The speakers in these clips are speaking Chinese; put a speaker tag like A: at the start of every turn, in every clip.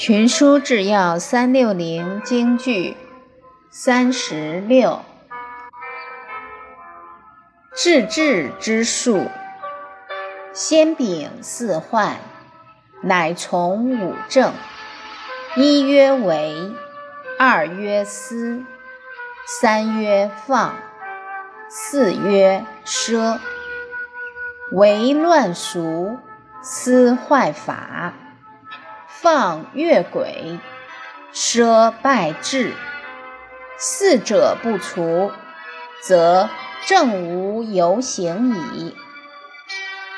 A: 群书治要三六零京剧三十六，治治之术，先禀四患，乃从五症：一曰为，二曰思，三曰放，四曰奢。为乱俗，思坏法。放越轨，奢败志，四者不除，则正无由行矣。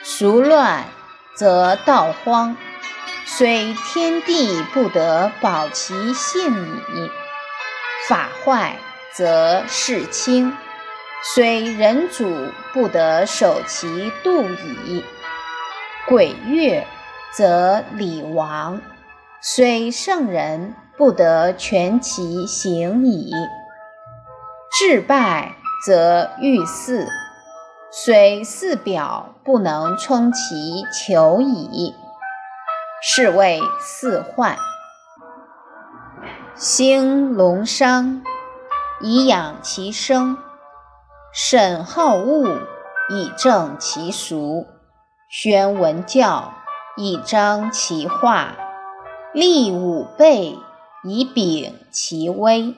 A: 俗乱，则道荒，虽天地不得保其性矣；法坏，则事轻，虽人主不得守其度矣。鬼越，则礼亡。虽圣人不得全其行矣，至败则欲祀；虽四表不能充其求矣，是谓四患。兴龙商，以养其生；审好恶，以正其俗；宣文教，以彰其化。立五备，以秉其威；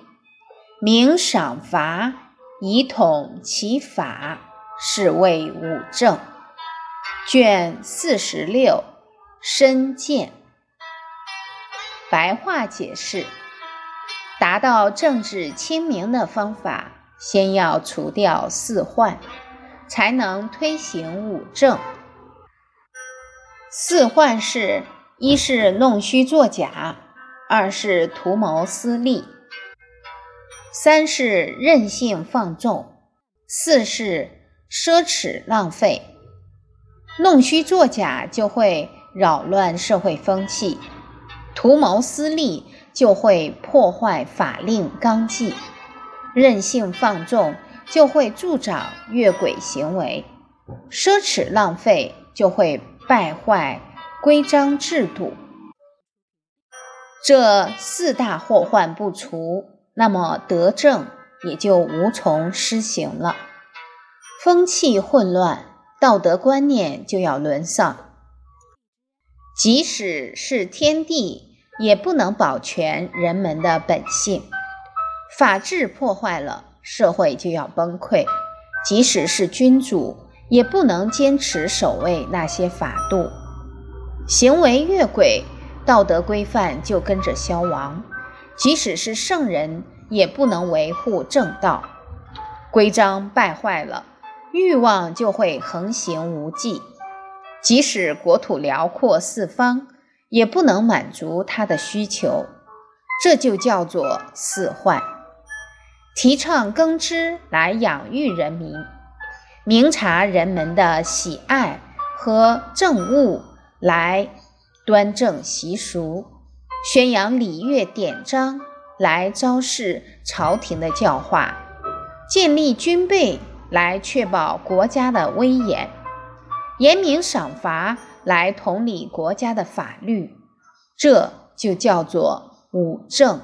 A: 明赏罚，以统其法，是谓五正。卷四十六，深见。白话解释：达到政治清明的方法，先要除掉四患，才能推行五正。四患是。一是弄虚作假，二是图谋私利，三是任性放纵，四是奢侈浪费。弄虚作假就会扰乱社会风气，图谋私利就会破坏法令纲纪，任性放纵就会助长越轨行为，奢侈浪费就会败坏。规章制度，这四大祸患不除，那么德政也就无从施行了。风气混乱，道德观念就要沦丧。即使是天地，也不能保全人们的本性。法治破坏了，社会就要崩溃。即使是君主，也不能坚持守卫那些法度。行为越轨，道德规范就跟着消亡。即使是圣人，也不能维护正道。规章败坏了，欲望就会横行无忌。即使国土辽阔四方，也不能满足他的需求。这就叫做四患。提倡耕织来养育人民，明察人们的喜爱和政务。来端正习俗，宣扬礼乐典章，来昭示朝廷的教化，建立军备来确保国家的威严，严明赏罚来统理国家的法律，这就叫做五政。